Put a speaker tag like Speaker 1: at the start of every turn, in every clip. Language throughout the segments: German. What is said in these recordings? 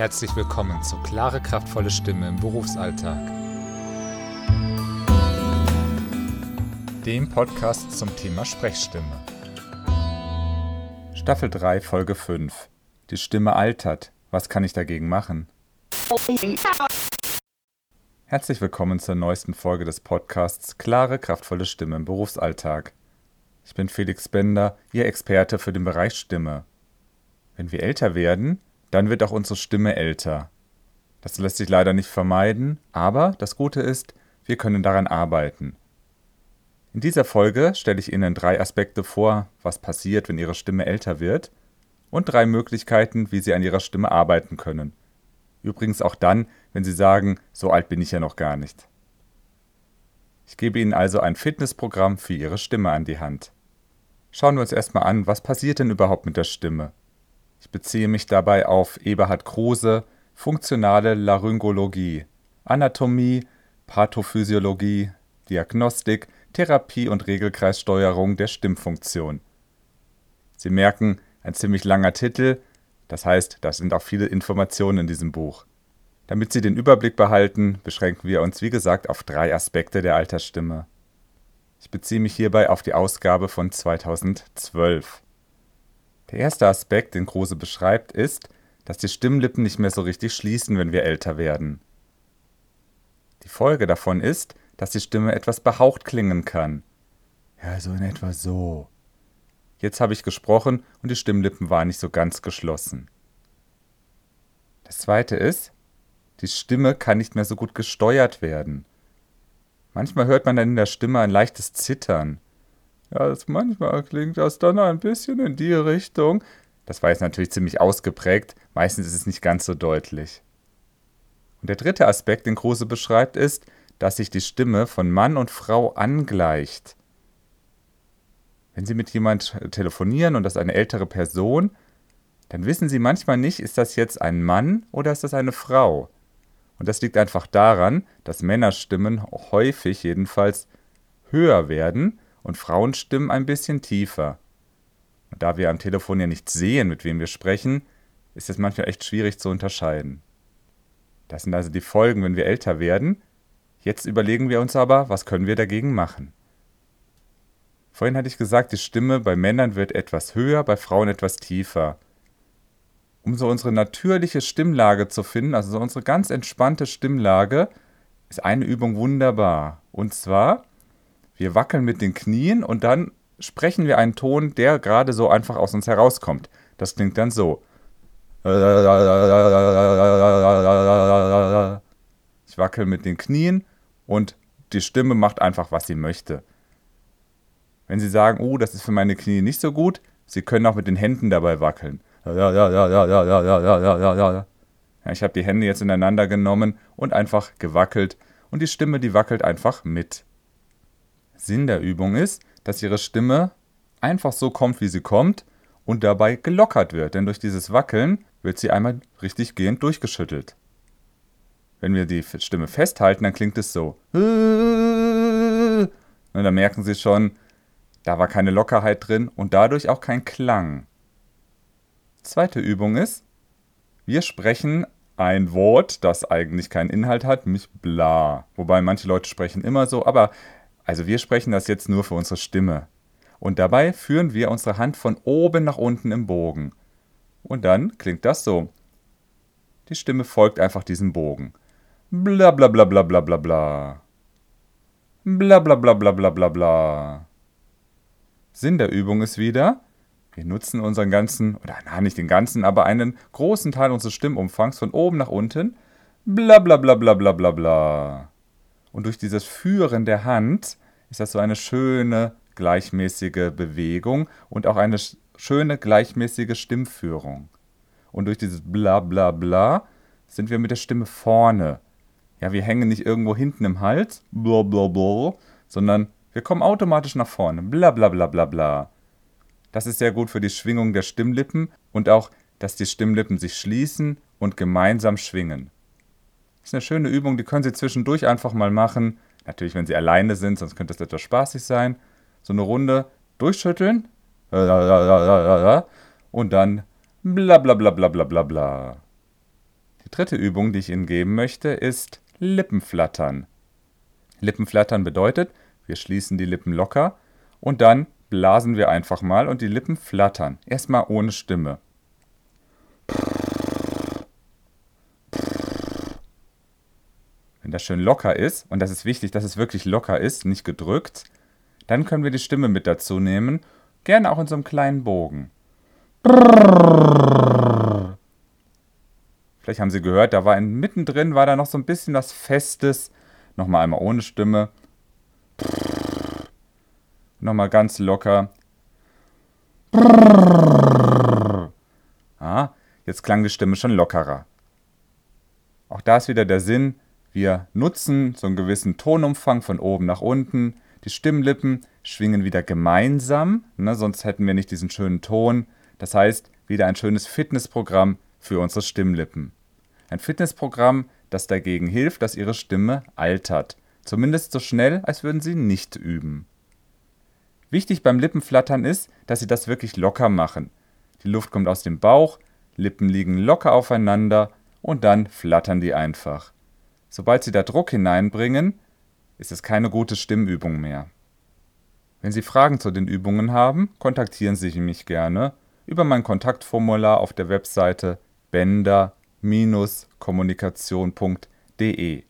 Speaker 1: Herzlich willkommen zu Klare, kraftvolle Stimme im Berufsalltag. Dem Podcast zum Thema Sprechstimme. Staffel 3, Folge 5. Die Stimme altert. Was kann ich dagegen machen? Herzlich willkommen zur neuesten Folge des Podcasts Klare, kraftvolle Stimme im Berufsalltag. Ich bin Felix Bender, Ihr Experte für den Bereich Stimme. Wenn wir älter werden, dann wird auch unsere Stimme älter. Das lässt sich leider nicht vermeiden, aber das Gute ist, wir können daran arbeiten. In dieser Folge stelle ich Ihnen drei Aspekte vor, was passiert, wenn Ihre Stimme älter wird, und drei Möglichkeiten, wie Sie an Ihrer Stimme arbeiten können. Übrigens auch dann, wenn Sie sagen, so alt bin ich ja noch gar nicht. Ich gebe Ihnen also ein Fitnessprogramm für Ihre Stimme an die Hand. Schauen wir uns erstmal an, was passiert denn überhaupt mit der Stimme? Ich beziehe mich dabei auf Eberhard Kruse, funktionale Laryngologie, Anatomie, Pathophysiologie, Diagnostik, Therapie und Regelkreissteuerung der Stimmfunktion. Sie merken, ein ziemlich langer Titel, das heißt, da sind auch viele Informationen in diesem Buch. Damit Sie den Überblick behalten, beschränken wir uns wie gesagt auf drei Aspekte der Altersstimme. Ich beziehe mich hierbei auf die Ausgabe von 2012. Der erste Aspekt, den Kruse beschreibt, ist, dass die Stimmlippen nicht mehr so richtig schließen, wenn wir älter werden. Die Folge davon ist, dass die Stimme etwas behaucht klingen kann. Ja, so in etwa so. Jetzt habe ich gesprochen und die Stimmlippen waren nicht so ganz geschlossen. Das zweite ist, die Stimme kann nicht mehr so gut gesteuert werden. Manchmal hört man dann in der Stimme ein leichtes Zittern. Ja, das manchmal klingt das dann ein bisschen in die Richtung. Das war jetzt natürlich ziemlich ausgeprägt, meistens ist es nicht ganz so deutlich. Und der dritte Aspekt, den Kruse beschreibt, ist, dass sich die Stimme von Mann und Frau angleicht. Wenn Sie mit jemand telefonieren und das eine ältere Person, dann wissen Sie manchmal nicht, ist das jetzt ein Mann oder ist das eine Frau. Und das liegt einfach daran, dass Männerstimmen häufig jedenfalls höher werden und Frauenstimmen ein bisschen tiefer. Und da wir am Telefon ja nicht sehen, mit wem wir sprechen, ist es manchmal echt schwierig zu unterscheiden. Das sind also die Folgen, wenn wir älter werden. Jetzt überlegen wir uns aber, was können wir dagegen machen. Vorhin hatte ich gesagt, die Stimme bei Männern wird etwas höher, bei Frauen etwas tiefer. Um so unsere natürliche Stimmlage zu finden, also so unsere ganz entspannte Stimmlage, ist eine Übung wunderbar. Und zwar wir wackeln mit den Knien und dann sprechen wir einen Ton, der gerade so einfach aus uns herauskommt. Das klingt dann so. Ich wackel mit den Knien und die Stimme macht einfach, was sie möchte. Wenn Sie sagen, oh, das ist für meine Knie nicht so gut, Sie können auch mit den Händen dabei wackeln. ich habe die Hände jetzt ineinander genommen und einfach gewackelt und die Stimme, die wackelt einfach mit. Sinn der Übung ist, dass ihre Stimme einfach so kommt, wie sie kommt und dabei gelockert wird, denn durch dieses Wackeln wird sie einmal richtig gehend durchgeschüttelt. Wenn wir die Stimme festhalten, dann klingt es so. Und da merken Sie schon, da war keine Lockerheit drin und dadurch auch kein Klang. Zweite Übung ist, wir sprechen ein Wort, das eigentlich keinen Inhalt hat, nämlich bla. Wobei manche Leute sprechen immer so, aber also wir sprechen das jetzt nur für unsere Stimme. Und dabei führen wir unsere Hand von oben nach unten im Bogen. Und dann klingt das so. Die Stimme folgt einfach diesem Bogen. Bla bla bla bla bla bla bla. Bla bla bla bla bla bla bla. Sinn der Übung ist wieder, wir nutzen unseren ganzen, oder nein, nicht den ganzen, aber einen großen Teil unseres Stimmumfangs von oben nach unten. Bla bla bla bla bla bla bla. Und durch dieses Führen der Hand ist das so eine schöne, gleichmäßige Bewegung und auch eine schöne, gleichmäßige Stimmführung. Und durch dieses Bla bla bla sind wir mit der Stimme vorne. Ja, wir hängen nicht irgendwo hinten im Hals, bla bla bla, sondern wir kommen automatisch nach vorne. Bla bla bla bla bla. Das ist sehr gut für die Schwingung der Stimmlippen und auch, dass die Stimmlippen sich schließen und gemeinsam schwingen. Das ist eine schöne Übung, die können Sie zwischendurch einfach mal machen. Natürlich, wenn Sie alleine sind, sonst könnte es etwas spaßig sein. So eine Runde durchschütteln. Und dann bla bla bla bla bla bla bla. Die dritte Übung, die ich Ihnen geben möchte, ist Lippenflattern. Lippenflattern bedeutet, wir schließen die Lippen locker und dann blasen wir einfach mal und die Lippen flattern. Erstmal ohne Stimme. Wenn das schön locker ist, und das ist wichtig, dass es wirklich locker ist, nicht gedrückt, dann können wir die Stimme mit dazu nehmen, gerne auch in so einem kleinen Bogen. Vielleicht haben Sie gehört, da war in, mittendrin war da noch so ein bisschen was Festes. Nochmal einmal ohne Stimme. Nochmal ganz locker. Ah, jetzt klang die Stimme schon lockerer. Auch da ist wieder der Sinn, wir nutzen so einen gewissen Tonumfang von oben nach unten. Die Stimmlippen schwingen wieder gemeinsam, ne, sonst hätten wir nicht diesen schönen Ton. Das heißt, wieder ein schönes Fitnessprogramm für unsere Stimmlippen. Ein Fitnessprogramm, das dagegen hilft, dass Ihre Stimme altert. Zumindest so schnell, als würden Sie nicht üben. Wichtig beim Lippenflattern ist, dass Sie das wirklich locker machen. Die Luft kommt aus dem Bauch, Lippen liegen locker aufeinander und dann flattern die einfach. Sobald Sie da Druck hineinbringen, ist es keine gute Stimmübung mehr. Wenn Sie Fragen zu den Übungen haben, kontaktieren Sie mich gerne über mein Kontaktformular auf der Webseite bender-kommunikation.de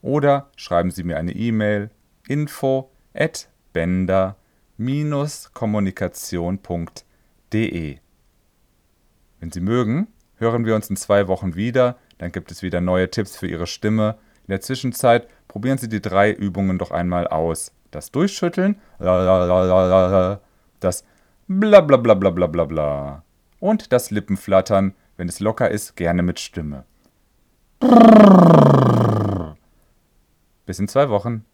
Speaker 1: oder schreiben Sie mir eine E-Mail info at bender-kommunikation.de. Wenn Sie mögen, hören wir uns in zwei Wochen wieder dann gibt es wieder neue Tipps für Ihre Stimme. In der Zwischenzeit probieren Sie die drei Übungen doch einmal aus. Das Durchschütteln, das Blablabla und das Lippenflattern, wenn es locker ist, gerne mit Stimme. Bis in zwei Wochen.